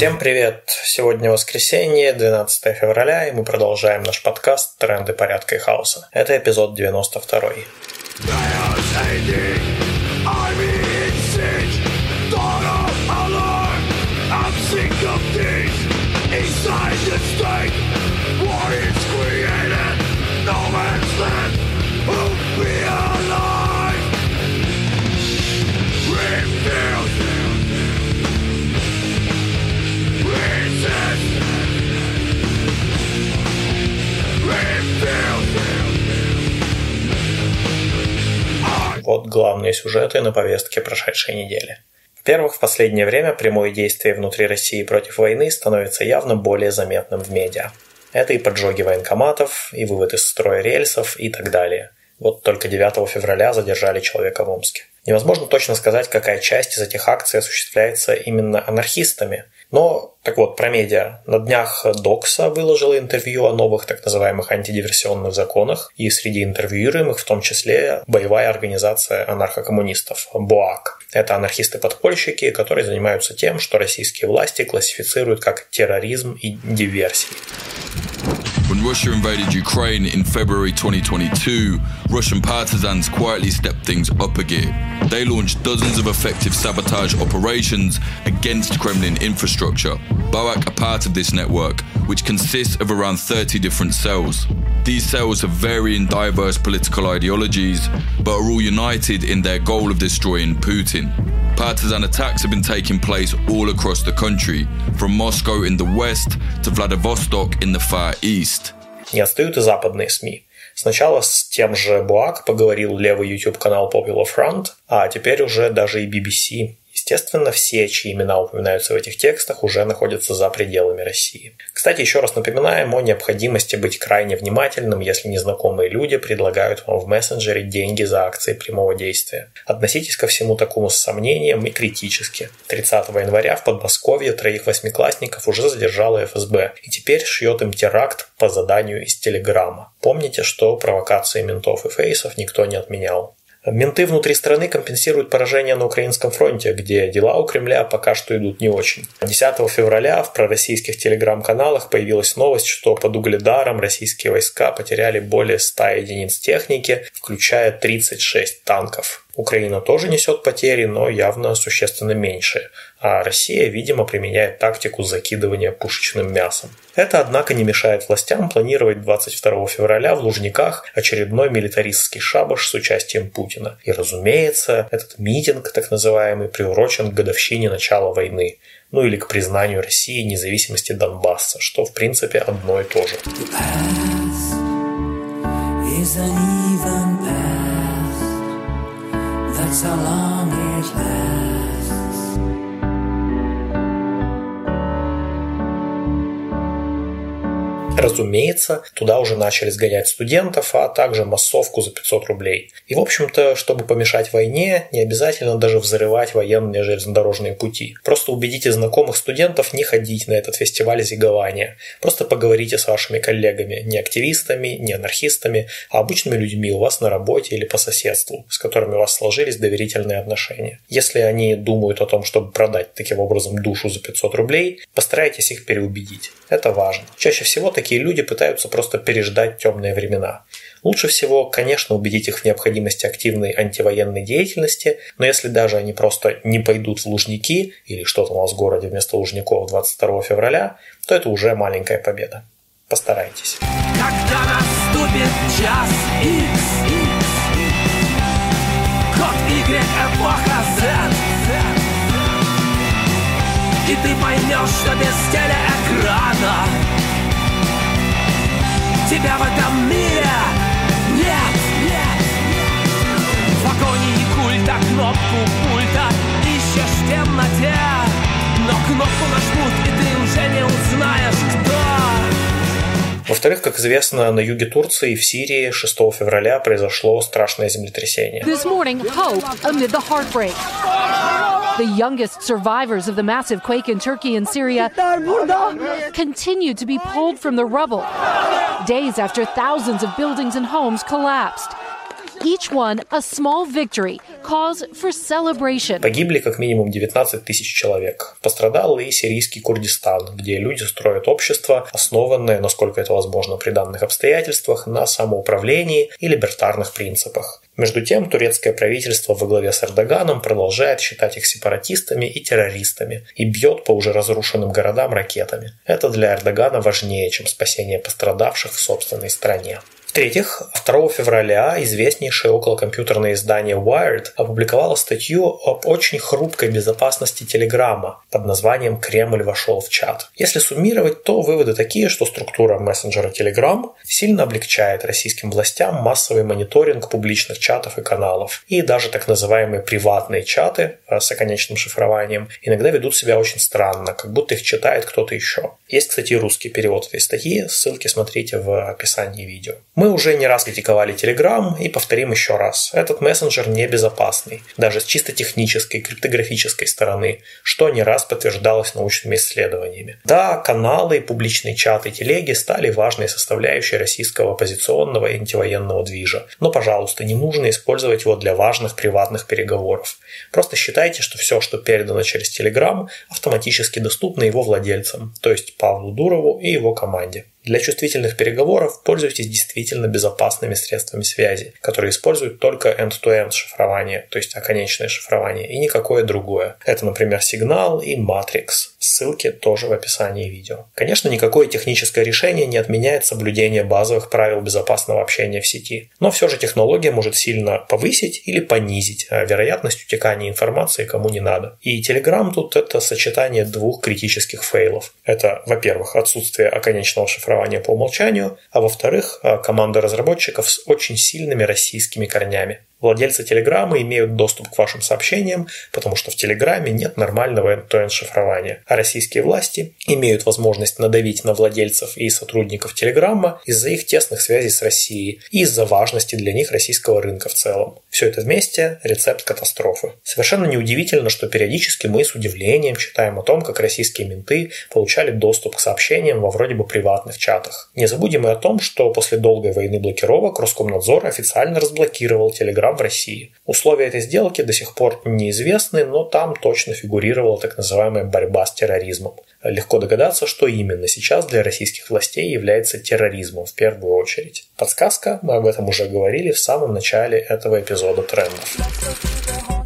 Всем привет! Сегодня воскресенье, 12 февраля, и мы продолжаем наш подкаст «Тренды порядка и хаоса». Это эпизод 92. Вот главные сюжеты на повестке прошедшей недели. Во-первых, в последнее время прямое действие внутри России против войны становится явно более заметным в медиа. Это и поджоги военкоматов, и вывод из строя рельсов и так далее. Вот только 9 февраля задержали человека в Омске. Невозможно точно сказать, какая часть из этих акций осуществляется именно анархистами – но, так вот, про медиа. На днях Докса выложила интервью о новых так называемых антидиверсионных законах, и среди интервьюируемых в том числе боевая организация анархокоммунистов – БОАК. Это анархисты-подпольщики, которые занимаются тем, что российские власти классифицируют как терроризм и диверсии. When Russia invaded Ukraine in February 2022, Russian partisans quietly stepped things up a gear. They launched dozens of effective sabotage operations against Kremlin infrastructure. Barak are part of this network, which consists of around 30 different cells. These cells have varying diverse political ideologies, but are all united in their goal of destroying Putin. Partisan attacks have been taking place all across the country, from Moscow in the west to Vladivostok in the far east. Не отстают и западные СМИ. Сначала с тем же Буак поговорил левый YouTube-канал Popular Front, а теперь уже даже и BBC. Естественно, все, чьи имена упоминаются в этих текстах, уже находятся за пределами России. Кстати, еще раз напоминаем о необходимости быть крайне внимательным, если незнакомые люди предлагают вам в мессенджере деньги за акции прямого действия. Относитесь ко всему такому с сомнением и критически. 30 января в Подмосковье троих восьмиклассников уже задержала ФСБ, и теперь шьет им теракт по заданию из Телеграма. Помните, что провокации ментов и фейсов никто не отменял. Менты внутри страны компенсируют поражение на украинском фронте, где дела у Кремля пока что идут не очень. 10 февраля в пророссийских телеграм-каналах появилась новость, что под Угледаром российские войска потеряли более 100 единиц техники, включая 36 танков. Украина тоже несет потери, но явно существенно меньшие, а Россия, видимо, применяет тактику закидывания пушечным мясом. Это, однако, не мешает властям планировать 22 февраля в Лужниках очередной милитаристский шабаш с участием Путина. И, разумеется, этот митинг, так называемый, приурочен к годовщине начала войны, ну или к признанию России независимости Донбасса, что, в принципе, одно и то же. That's how long it lasts. Разумеется, туда уже начали сгонять студентов, а также массовку за 500 рублей. И, в общем-то, чтобы помешать войне, не обязательно даже взрывать военные железнодорожные пути. Просто убедите знакомых студентов не ходить на этот фестиваль зигования. Просто поговорите с вашими коллегами, не активистами, не анархистами, а обычными людьми у вас на работе или по соседству, с которыми у вас сложились доверительные отношения. Если они думают о том, чтобы продать таким образом душу за 500 рублей, постарайтесь их переубедить. Это важно. Чаще всего такие такие люди пытаются просто переждать темные времена. Лучше всего, конечно, убедить их в необходимости активной антивоенной деятельности, но если даже они просто не пойдут в Лужники или что-то у нас в городе вместо Лужников 22 февраля, то это уже маленькая победа. Постарайтесь. Когда наступит час ты поймешь, что без телеэкрана тебя в этом мире нет, нет. В агонии культа кнопку пульта ищешь в темноте, но кнопку нажмут, и ты уже не узнаешь, кто. Во-вторых, как известно, на юге Турции в Сирии 6 февраля произошло страшное землетрясение. This morning, hope amid the heartbreak. The youngest survivors of the massive quake in Turkey and Syria continue to be pulled from the rubble days after thousands of buildings and homes collapsed. Each one a small victory, cause for celebration. Погибли как минимум 19 тысяч человек. Пострадал и сирийский Курдистан, где люди строят общество, основанное, насколько это возможно при данных обстоятельствах, на самоуправлении и либертарных принципах. Между тем, турецкое правительство во главе с Эрдоганом продолжает считать их сепаратистами и террористами и бьет по уже разрушенным городам ракетами. Это для Эрдогана важнее, чем спасение пострадавших в собственной стране. В-третьих, 2 февраля известнейшее околокомпьютерное издание Wired опубликовало статью об очень хрупкой безопасности Телеграма под названием «Кремль вошел в чат». Если суммировать, то выводы такие, что структура мессенджера Telegram сильно облегчает российским властям массовый мониторинг публичных чатов и каналов. И даже так называемые приватные чаты с оконечным шифрованием иногда ведут себя очень странно, как будто их читает кто-то еще. Есть, кстати, русский перевод этой статьи, ссылки смотрите в описании видео. Мы уже не раз критиковали Telegram и повторим еще раз. Этот мессенджер небезопасный, даже с чисто технической, криптографической стороны, что не раз подтверждалось научными исследованиями. Да, каналы, и публичные чаты и телеги стали важной составляющей российского оппозиционного и антивоенного движа. Но, пожалуйста, не нужно использовать его для важных приватных переговоров. Просто считайте, что все, что передано через Telegram, автоматически доступно его владельцам, то есть Павлу Дурову и его команде. Для чувствительных переговоров пользуйтесь действительно безопасными средствами связи, которые используют только end-to-end шифрование, то есть оконечное шифрование, и никакое другое. Это, например, Signal и Matrix. Ссылки тоже в описании видео. Конечно, никакое техническое решение не отменяет соблюдение базовых правил безопасного общения в сети, но все же технология может сильно повысить или понизить а вероятность утекания информации кому не надо. И Telegram тут это сочетание двух критических фейлов. Это, во-первых, отсутствие оконечного шифрования по умолчанию, а во-вторых, а, команда разработчиков с очень сильными российскими корнями. Владельцы Телеграма имеют доступ к вашим сообщениям, потому что в Телеграме нет нормального end-to-end шифрования. А российские власти имеют возможность надавить на владельцев и сотрудников Телеграма из-за их тесных связей с Россией и из-за важности для них российского рынка в целом. Все это вместе – рецепт катастрофы. Совершенно неудивительно, что периодически мы с удивлением читаем о том, как российские менты получали доступ к сообщениям во вроде бы приватных чатах. Не забудем и о том, что после долгой войны блокировок Роскомнадзор официально разблокировал Телеграм в России. Условия этой сделки до сих пор неизвестны, но там точно фигурировала так называемая борьба с терроризмом. Легко догадаться, что именно сейчас для российских властей является терроризмом в первую очередь. Подсказка, мы об этом уже говорили в самом начале этого эпизода трендов.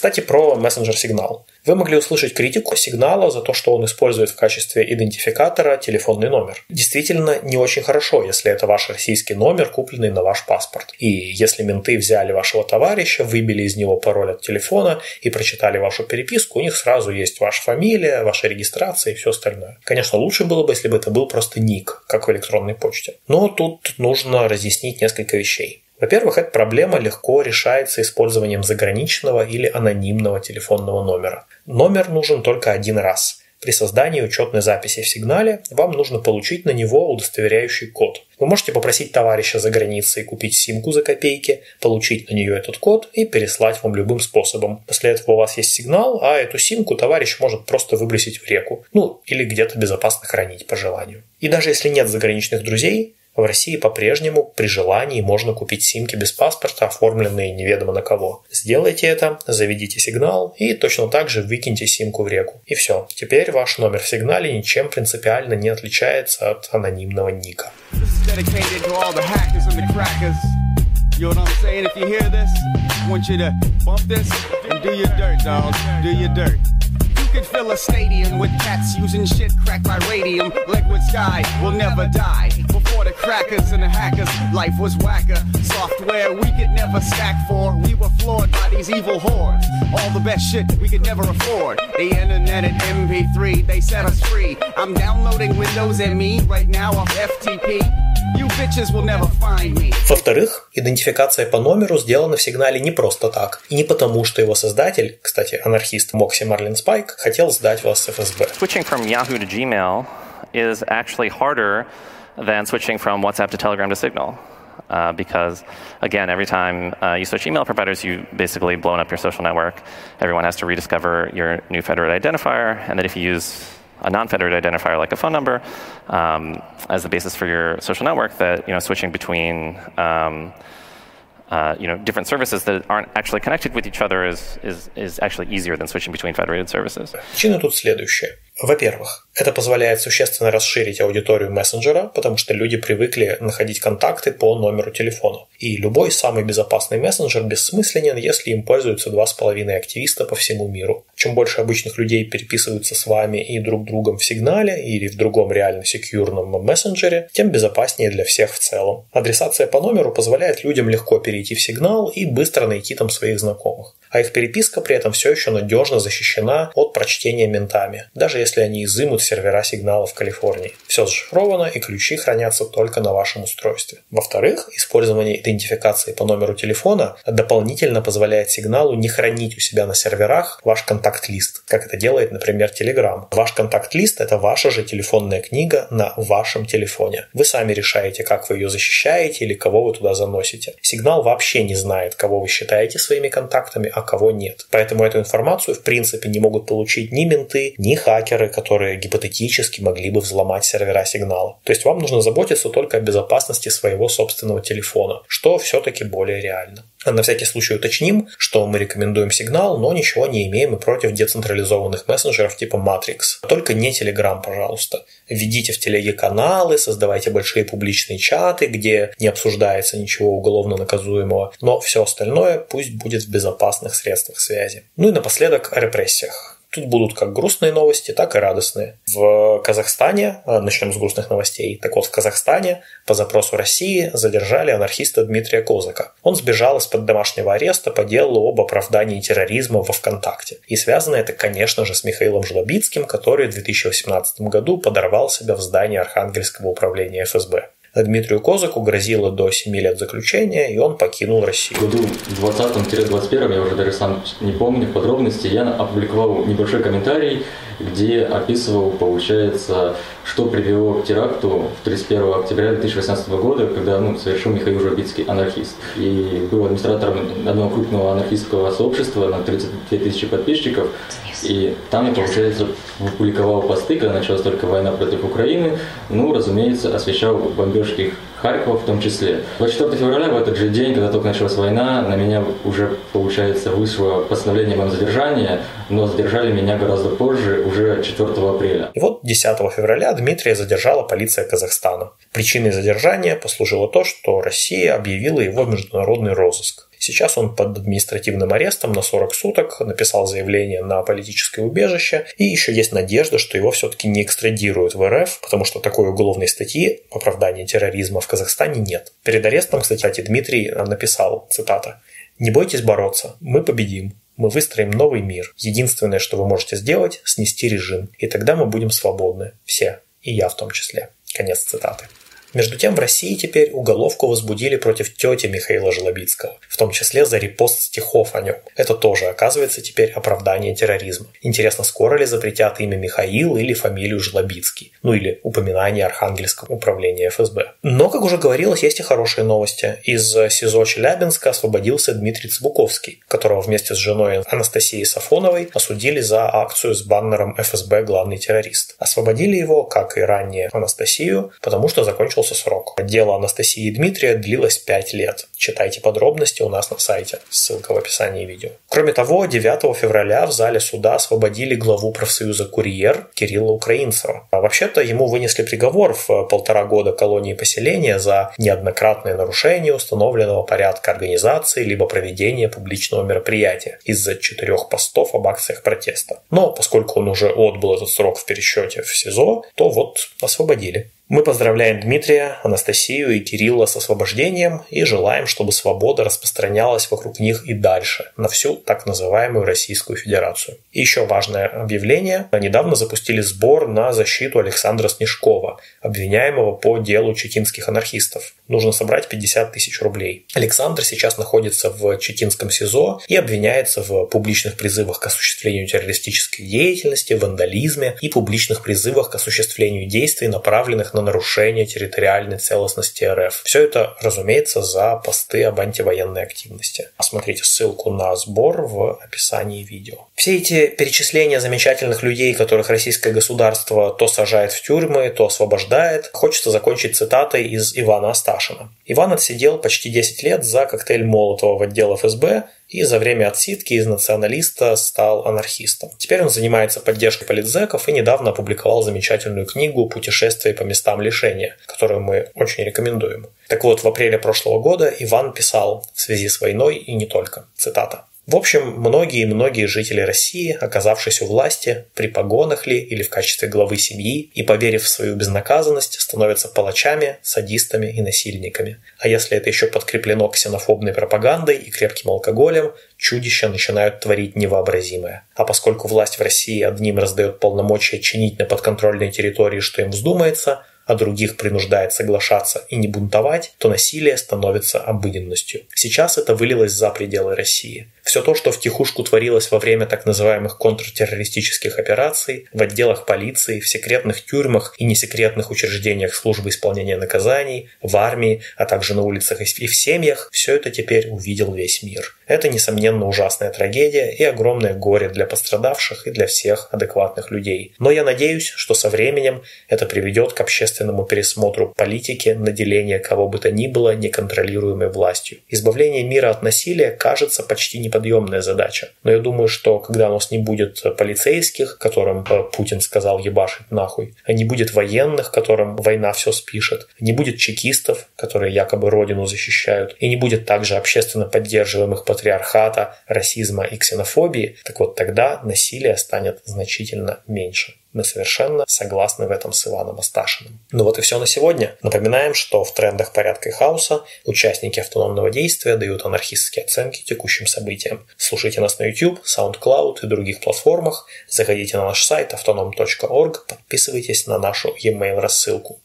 Кстати, про мессенджер Сигнал. Вы могли услышать критику сигнала за то, что он использует в качестве идентификатора телефонный номер. Действительно, не очень хорошо, если это ваш российский номер, купленный на ваш паспорт. И если менты взяли вашего товарища, выбили из него пароль от телефона и прочитали вашу переписку, у них сразу есть ваша фамилия, ваша регистрация и все остальное. Конечно, лучше было бы, если бы это был просто ник, как в электронной почте. Но тут нужно разъяснить несколько вещей. Во-первых, эта проблема легко решается использованием заграничного или анонимного телефонного номера. Номер нужен только один раз. При создании учетной записи в сигнале вам нужно получить на него удостоверяющий код. Вы можете попросить товарища за границей купить симку за копейки, получить на нее этот код и переслать вам любым способом. После этого у вас есть сигнал, а эту симку товарищ может просто выбросить в реку. Ну, или где-то безопасно хранить по желанию. И даже если нет заграничных друзей, в России по-прежнему при желании можно купить симки без паспорта, оформленные неведомо на кого. Сделайте это, заведите сигнал и точно так же выкиньте симку в реку. И все. Теперь ваш номер в сигнале ничем принципиально не отличается от анонимного ника. Could fill a stadium with cats using shit cracked by radium. Liquid sky will never die. Crackers and the hackers, life was whacker. Software we could never stack for. We were floored by these evil hordes. All the best shit we could never afford. The internet and MP3, they set us free. I'm downloading Windows ME right now off FTP. Во-вторых, идентификация по номеру сделана в сигнале не просто так. И не потому, что его создатель, кстати, анархист Мокси Марлин Спайк, хотел сдать вас с ФСБ. Switching from Yahoo to Gmail is actually harder than switching from WhatsApp to Telegram to Signal. Uh, because, again, every time uh, you switch email providers, you basically blown up your social network. Everyone has to rediscover your new federated identifier, and then if you use a non-federated identifier like a phone number um, as the basis for your social network that you know switching between um, uh, you know, different services that aren't actually connected with each other is, is, is actually easier than switching between federated services. Причина тут следующая. Во-первых, это позволяет существенно расширить аудиторию мессенджера, потому что люди привыкли находить контакты по номеру телефона. И любой самый безопасный мессенджер бессмысленен, если им пользуются два с половиной активиста по всему миру. Чем больше обычных людей переписываются с вами и друг другом в сигнале или в другом реально секьюрном мессенджере, тем безопаснее для всех в целом. Адресация по номеру позволяет людям легко перейти в сигнал и быстро найти там своих знакомых. А их переписка при этом все еще надежно защищена от прочтения ментами, даже если они изымут сервера сигнала в Калифорнии. Все зашифровано и ключи хранятся только на вашем устройстве. Во-вторых, использование идентификации по номеру телефона дополнительно позволяет сигналу не хранить у себя на серверах ваш контакт-лист, как это делает, например, Telegram. Ваш контакт-лист – это ваша же телефонная книга на вашем телефоне. Вы сами решаете, как вы ее защищаете или кого вы туда заносите. Сигнал вообще не знает, кого вы считаете своими контактами, а кого нет. Поэтому эту информацию в принципе не могут получить ни менты, ни хакеры, которые гипотетически могли бы взломать сервера сигнала. То есть вам нужно заботиться только о безопасности своего собственного телефона, что все-таки более реально. На всякий случай уточним, что мы рекомендуем сигнал, но ничего не имеем и против децентрализованных мессенджеров типа Matrix. Только не Telegram, пожалуйста. Введите в телеге каналы, создавайте большие публичные чаты, где не обсуждается ничего уголовно наказуемого, но все остальное пусть будет в безопасных средствах связи. Ну и напоследок о репрессиях. Тут будут как грустные новости, так и радостные. В Казахстане, э, начнем с грустных новостей, так вот в Казахстане по запросу России задержали анархиста Дмитрия Козака. Он сбежал из-под домашнего ареста по делу об оправдании терроризма во ВКонтакте. И связано это, конечно же, с Михаилом Жлобицким, который в 2018 году подорвал себя в здании Архангельского управления ФСБ. Дмитрию Козаку грозило до 7 лет заключения, и он покинул Россию. В году 20-21, я уже даже сам не помню подробности, я опубликовал небольшой комментарий, где описывал, получается, что привело к теракту 31 октября 2018 года, когда ну, совершил Михаил Журбицкий, анархист. И был администратором одного крупного анархистского сообщества на 32 тысячи подписчиков. И там я, получается, публиковал посты, когда началась только война против Украины. Ну, разумеется, освещал бомбежки Харькова в том числе. 24 февраля, в этот же день, когда только началась война, на меня уже, получается, вышло постановление о моем задержании, но задержали меня гораздо позже, уже 4 апреля. И вот 10 февраля Дмитрия задержала полиция Казахстана. Причиной задержания послужило то, что Россия объявила его в международный розыск. Сейчас он под административным арестом на 40 суток, написал заявление на политическое убежище, и еще есть надежда, что его все-таки не экстрадируют в РФ, потому что такой уголовной статьи оправдания терроризма в Казахстане нет. Перед арестом, кстати, Дмитрий написал, цитата, «Не бойтесь бороться, мы победим, мы выстроим новый мир. Единственное, что вы можете сделать, снести режим. И тогда мы будем свободны. Все. И я в том числе. Конец цитаты. Между тем в России теперь уголовку возбудили против тети Михаила Жлобицкого, в том числе за репост стихов о нем. Это тоже оказывается теперь оправдание терроризма. Интересно, скоро ли запретят имя Михаил или фамилию Жлобицкий? Ну или упоминание Архангельского управления ФСБ. Но, как уже говорилось, есть и хорошие новости. Из СИЗО Челябинска освободился Дмитрий Цбуковский, которого вместе с женой Анастасией Сафоновой осудили за акцию с баннером ФСБ «Главный террорист». Освободили его, как и ранее Анастасию, потому что закончил закончился срок. Дело Анастасии и Дмитрия длилось 5 лет. Читайте подробности у нас на сайте. Ссылка в описании видео. Кроме того, 9 февраля в зале суда освободили главу профсоюза «Курьер» Кирилла Украинцева. А вообще-то ему вынесли приговор в полтора года колонии поселения за неоднократное нарушение установленного порядка организации либо проведения публичного мероприятия из-за четырех постов об акциях протеста. Но поскольку он уже отбыл этот срок в пересчете в СИЗО, то вот освободили. Мы поздравляем Дмитрия, Анастасию и Кирилла с освобождением и желаем, чтобы свобода распространялась вокруг них и дальше, на всю так называемую Российскую Федерацию. И еще важное объявление. Недавно запустили сбор на защиту Александра Снежкова, обвиняемого по делу чекинских анархистов. Нужно собрать 50 тысяч рублей. Александр сейчас находится в чекинском СИЗО и обвиняется в публичных призывах к осуществлению террористической деятельности, вандализме и публичных призывах к осуществлению действий, направленных на на нарушение территориальной целостности РФ. Все это, разумеется, за посты об антивоенной активности. Посмотрите ссылку на сбор в описании видео. Все эти перечисления замечательных людей, которых российское государство то сажает в тюрьмы, то освобождает, хочется закончить цитатой из Ивана Асташина. Иван отсидел почти 10 лет за коктейль Молотова в отдел ФСБ, и за время отсидки из националиста стал анархистом. Теперь он занимается поддержкой политзеков и недавно опубликовал замечательную книгу «Путешествие по местам лишения», которую мы очень рекомендуем. Так вот, в апреле прошлого года Иван писал в связи с войной и не только. Цитата. В общем, многие-многие жители России, оказавшись у власти, при погонах ли или в качестве главы семьи и поверив в свою безнаказанность, становятся палачами, садистами и насильниками. А если это еще подкреплено ксенофобной пропагандой и крепким алкоголем, чудища начинают творить невообразимое. А поскольку власть в России одним раздает полномочия чинить на подконтрольной территории, что им вздумается, а других принуждает соглашаться и не бунтовать, то насилие становится обыденностью. Сейчас это вылилось за пределы России. Все то, что втихушку творилось во время так называемых контртеррористических операций, в отделах полиции, в секретных тюрьмах и несекретных учреждениях службы исполнения наказаний, в армии, а также на улицах и в семьях, все это теперь увидел весь мир. Это, несомненно, ужасная трагедия и огромное горе для пострадавших и для всех адекватных людей. Но я надеюсь, что со временем это приведет к общественному пересмотру политики наделения кого бы то ни было неконтролируемой властью. Избавление мира от насилия кажется почти неподъемным неподъемная задача. Но я думаю, что когда у нас не будет полицейских, которым э, Путин сказал ебашить нахуй, не будет военных, которым война все спишет, не будет чекистов, которые якобы родину защищают, и не будет также общественно поддерживаемых патриархата, расизма и ксенофобии, так вот тогда насилие станет значительно меньше. Мы совершенно согласны в этом с Иваном Асташиным. Ну вот и все на сегодня. Напоминаем, что в трендах порядка и хаоса участники автономного действия дают анархистские оценки текущим событиям. Слушайте нас на YouTube, SoundCloud и других платформах. Заходите на наш сайт autonom.org, подписывайтесь на нашу e-mail рассылку.